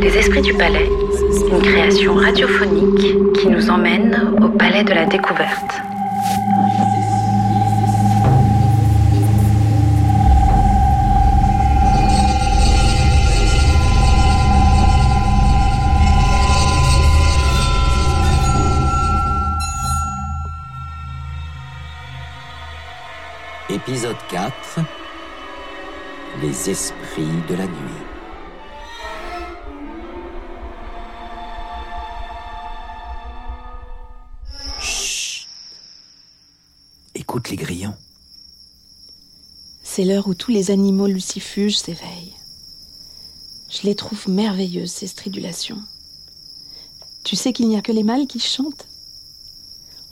Les Esprits du Palais, une création radiophonique qui nous emmène au Palais de la Découverte. Épisode 4 Les esprits de la nuit. Chut Écoute les grillons. C'est l'heure où tous les animaux lucifuges s'éveillent. Je les trouve merveilleuses, ces stridulations. Tu sais qu'il n'y a que les mâles qui chantent?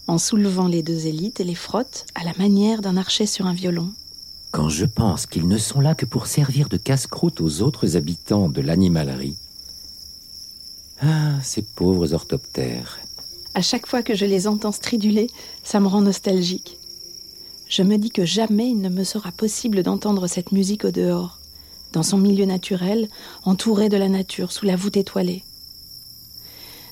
En soulevant les deux élites et les frottent à la manière d'un archer sur un violon. Quand je pense qu'ils ne sont là que pour servir de casse-croûte aux autres habitants de l'animalerie. Ah, ces pauvres orthoptères. À chaque fois que je les entends striduler, ça me rend nostalgique. Je me dis que jamais il ne me sera possible d'entendre cette musique au dehors, dans son milieu naturel, entouré de la nature, sous la voûte étoilée.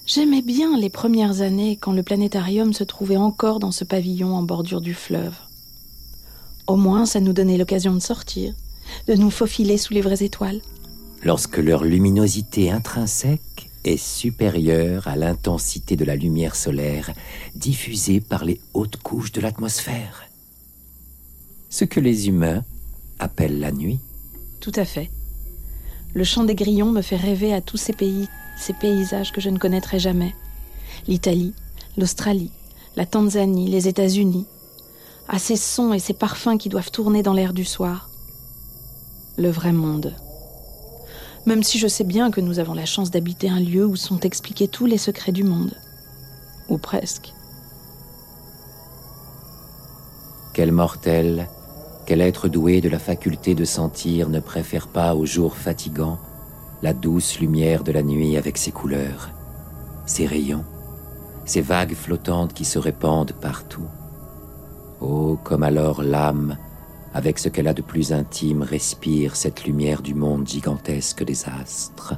J'aimais bien les premières années quand le planétarium se trouvait encore dans ce pavillon en bordure du fleuve. Au moins, ça nous donnait l'occasion de sortir, de nous faufiler sous les vraies étoiles. Lorsque leur luminosité intrinsèque est supérieure à l'intensité de la lumière solaire diffusée par les hautes couches de l'atmosphère. Ce que les humains appellent la nuit. Tout à fait. Le chant des grillons me fait rêver à tous ces pays, ces paysages que je ne connaîtrai jamais. L'Italie, l'Australie, la Tanzanie, les États-Unis. À ces sons et ces parfums qui doivent tourner dans l'air du soir. Le vrai monde. Même si je sais bien que nous avons la chance d'habiter un lieu où sont expliqués tous les secrets du monde. Ou presque. Quel mortel, quel être doué de la faculté de sentir ne préfère pas au jour fatigant la douce lumière de la nuit avec ses couleurs, ses rayons, ses vagues flottantes qui se répandent partout. Oh, comme alors l'âme, avec ce qu'elle a de plus intime, respire cette lumière du monde gigantesque des astres.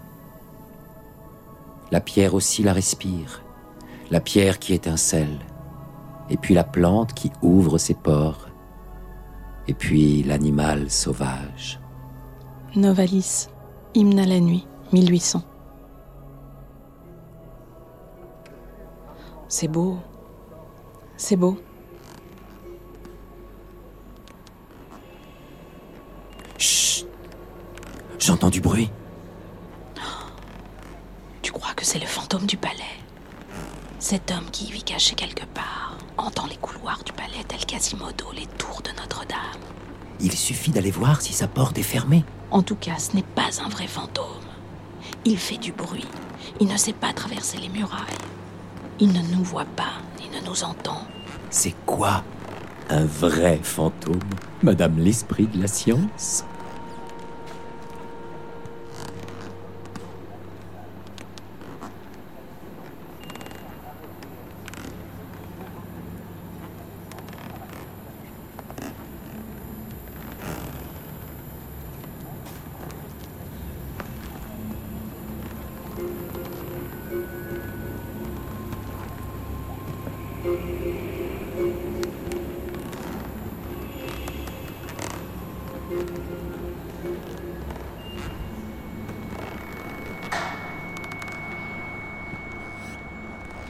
La pierre aussi la respire, la pierre qui étincelle, et puis la plante qui ouvre ses pores, et puis l'animal sauvage. Novalis, hymne à la nuit, 1800. C'est beau. C'est beau. J'entends du bruit. Tu crois que c'est le fantôme du palais? Cet homme qui y vit caché quelque part entend les couloirs du palais tel Quasimodo les tours de Notre-Dame. Il suffit d'aller voir si sa porte est fermée. En tout cas, ce n'est pas un vrai fantôme. Il fait du bruit. Il ne sait pas traverser les murailles. Il ne nous voit pas, ni ne nous entend. C'est quoi un vrai fantôme, Madame l'Esprit de la Science?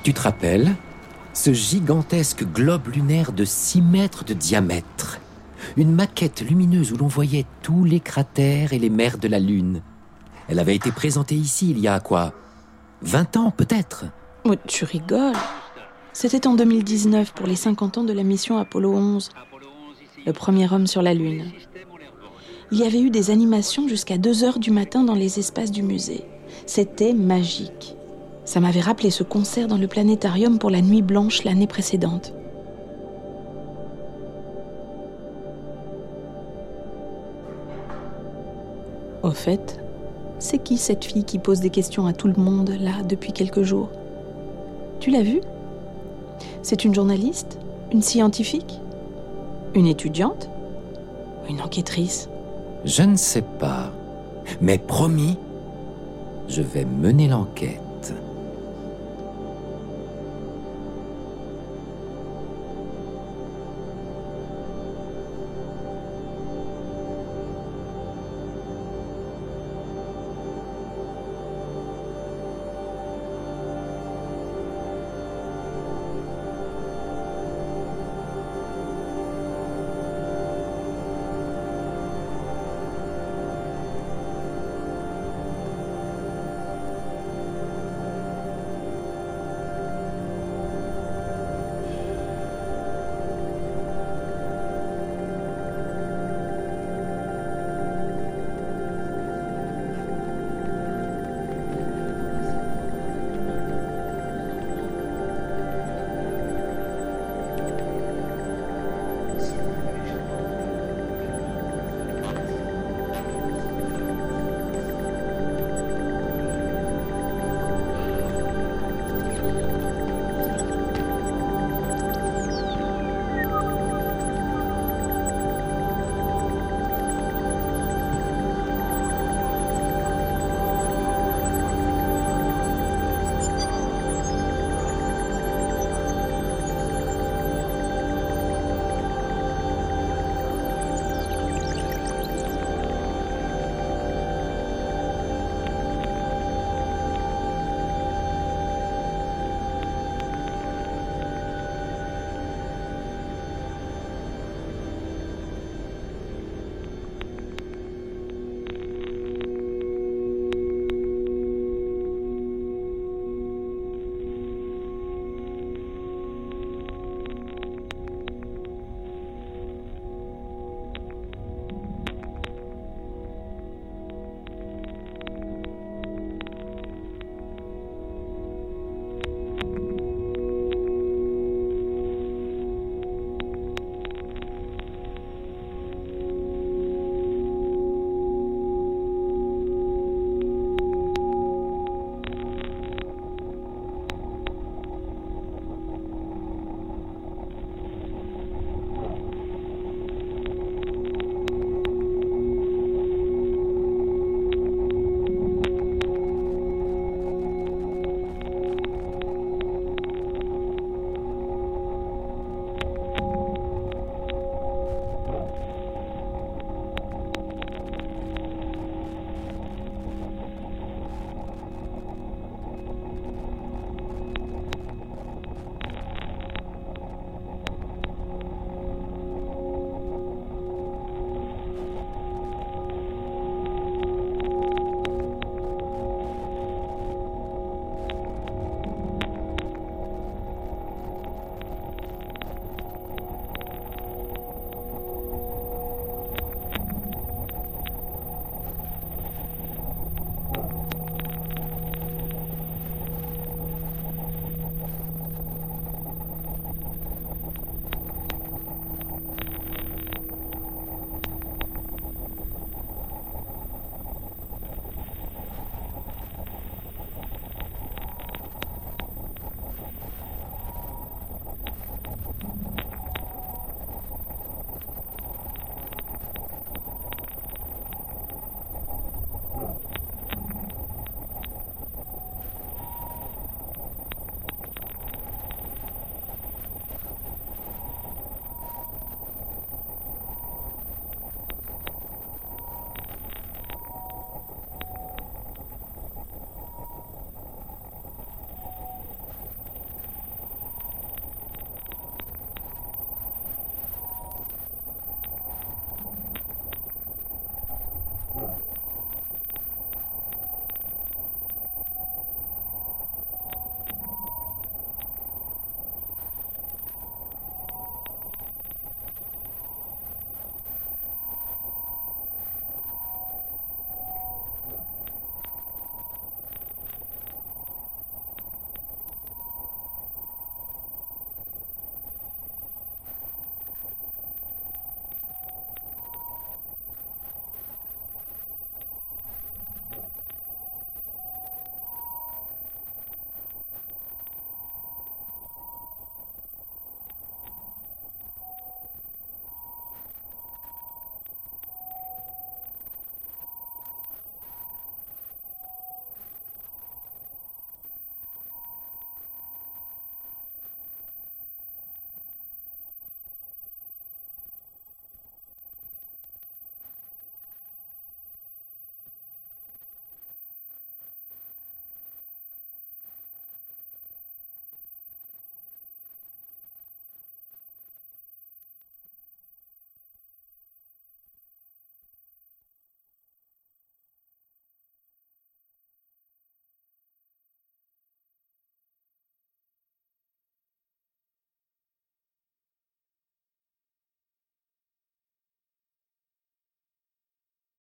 Tu te rappelles Ce gigantesque globe lunaire de 6 mètres de diamètre? Une maquette lumineuse où l'on voyait tous les cratères et les mers de la Lune. Elle avait été présentée ici il y a quoi? 20 ans peut-être? Oh, tu rigoles. C'était en 2019 pour les 50 ans de la mission Apollo 11, le premier homme sur la Lune. Il y avait eu des animations jusqu'à 2 heures du matin dans les espaces du musée. C'était magique. Ça m'avait rappelé ce concert dans le planétarium pour la Nuit Blanche l'année précédente. Au fait, c'est qui cette fille qui pose des questions à tout le monde là depuis quelques jours? Tu l'as vue? C'est une journaliste? Une scientifique? Une étudiante? Une enquêtrice? Je ne sais pas. Mais promis, je vais mener l'enquête.